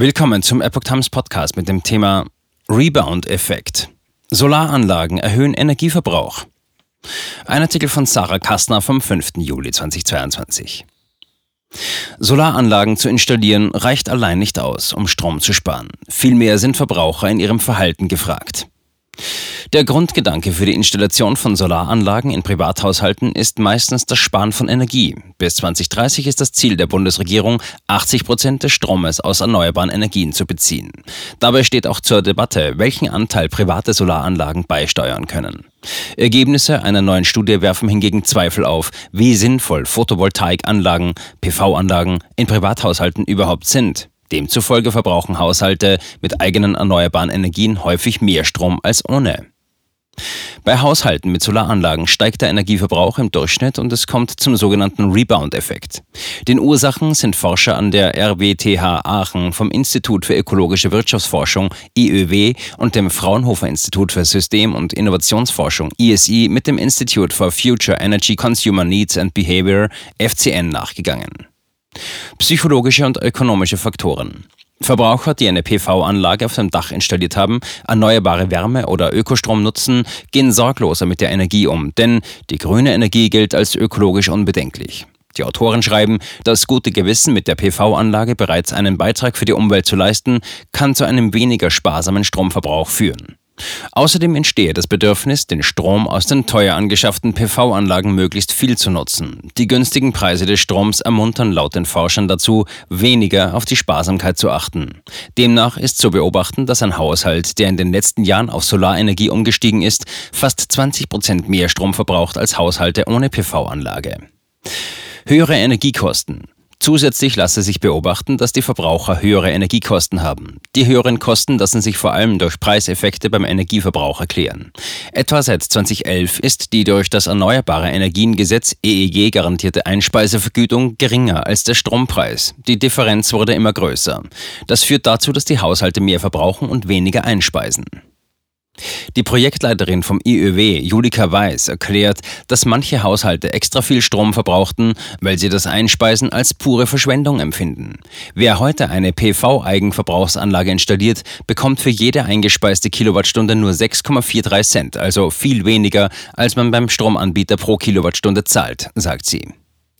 Willkommen zum Epoch Times Podcast mit dem Thema Rebound-Effekt. Solaranlagen erhöhen Energieverbrauch. Ein Artikel von Sarah Kastner vom 5. Juli 2022. Solaranlagen zu installieren reicht allein nicht aus, um Strom zu sparen. Vielmehr sind Verbraucher in ihrem Verhalten gefragt. Der Grundgedanke für die Installation von Solaranlagen in Privathaushalten ist meistens das Sparen von Energie. Bis 2030 ist das Ziel der Bundesregierung, 80 Prozent des Stromes aus erneuerbaren Energien zu beziehen. Dabei steht auch zur Debatte, welchen Anteil private Solaranlagen beisteuern können. Ergebnisse einer neuen Studie werfen hingegen Zweifel auf, wie sinnvoll Photovoltaikanlagen, PV-Anlagen in Privathaushalten überhaupt sind. Demzufolge verbrauchen Haushalte mit eigenen erneuerbaren Energien häufig mehr Strom als ohne. Bei Haushalten mit Solaranlagen steigt der Energieverbrauch im Durchschnitt und es kommt zum sogenannten Rebound-Effekt. Den Ursachen sind Forscher an der RWTH Aachen vom Institut für ökologische Wirtschaftsforschung IÖW und dem Fraunhofer Institut für System- und Innovationsforschung ISI mit dem Institute for Future Energy Consumer Needs and Behavior FCN nachgegangen. Psychologische und ökonomische Faktoren. Verbraucher, die eine PV-Anlage auf dem Dach installiert haben, erneuerbare Wärme oder Ökostrom nutzen, gehen sorgloser mit der Energie um, denn die grüne Energie gilt als ökologisch unbedenklich. Die Autoren schreiben, das gute Gewissen mit der PV-Anlage bereits einen Beitrag für die Umwelt zu leisten, kann zu einem weniger sparsamen Stromverbrauch führen. Außerdem entstehe das Bedürfnis, den Strom aus den teuer angeschafften PV-Anlagen möglichst viel zu nutzen. Die günstigen Preise des Stroms ermuntern laut den Forschern dazu, weniger auf die Sparsamkeit zu achten. Demnach ist zu beobachten, dass ein Haushalt, der in den letzten Jahren auf Solarenergie umgestiegen ist, fast 20 Prozent mehr Strom verbraucht als Haushalte ohne PV-Anlage. Höhere Energiekosten. Zusätzlich lasse sich beobachten, dass die Verbraucher höhere Energiekosten haben. Die höheren Kosten lassen sich vor allem durch Preiseffekte beim Energieverbrauch erklären. Etwa seit 2011 ist die durch das Erneuerbare Energiengesetz EEG garantierte Einspeisevergütung geringer als der Strompreis. Die Differenz wurde immer größer. Das führt dazu, dass die Haushalte mehr verbrauchen und weniger einspeisen. Die Projektleiterin vom IÖW, Julika Weiß, erklärt, dass manche Haushalte extra viel Strom verbrauchten, weil sie das Einspeisen als pure Verschwendung empfinden. Wer heute eine PV-Eigenverbrauchsanlage installiert, bekommt für jede eingespeiste Kilowattstunde nur 6,43 Cent, also viel weniger, als man beim Stromanbieter pro Kilowattstunde zahlt, sagt sie.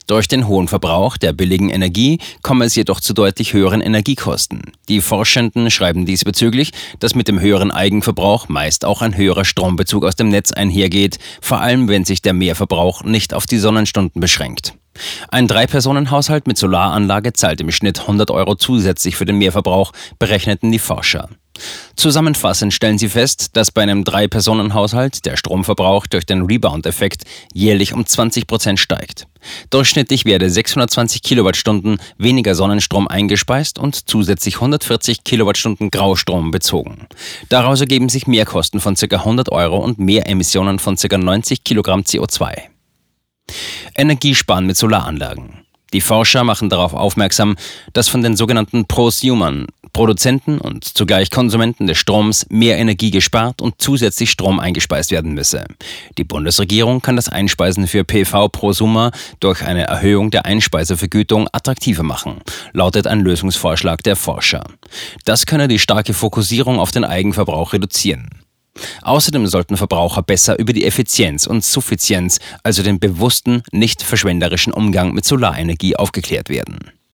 Durch den hohen Verbrauch der billigen Energie komme es jedoch zu deutlich höheren Energiekosten. Die Forschenden schreiben diesbezüglich, dass mit dem höheren Eigenverbrauch meist auch ein höherer Strombezug aus dem Netz einhergeht, vor allem wenn sich der Mehrverbrauch nicht auf die Sonnenstunden beschränkt. Ein Drei-Personen-Haushalt mit Solaranlage zahlt im Schnitt 100 Euro zusätzlich für den Mehrverbrauch, berechneten die Forscher. Zusammenfassend stellen sie fest, dass bei einem Drei-Personen-Haushalt der Stromverbrauch durch den Rebound-Effekt jährlich um 20 Prozent steigt. Durchschnittlich werde 620 Kilowattstunden weniger Sonnenstrom eingespeist und zusätzlich 140 Kilowattstunden Graustrom bezogen. Daraus ergeben sich Mehrkosten von ca. 100 Euro und Mehremissionen von ca. 90 Kilogramm CO2. Energiesparen mit Solaranlagen. Die Forscher machen darauf aufmerksam, dass von den sogenannten Prosumern, Produzenten und zugleich Konsumenten des Stroms, mehr Energie gespart und zusätzlich Strom eingespeist werden müsse. Die Bundesregierung kann das Einspeisen für PV-Prosumer durch eine Erhöhung der Einspeisevergütung attraktiver machen, lautet ein Lösungsvorschlag der Forscher. Das könne die starke Fokussierung auf den Eigenverbrauch reduzieren. Außerdem sollten Verbraucher besser über die Effizienz und Suffizienz, also den bewussten, nicht verschwenderischen Umgang mit Solarenergie aufgeklärt werden.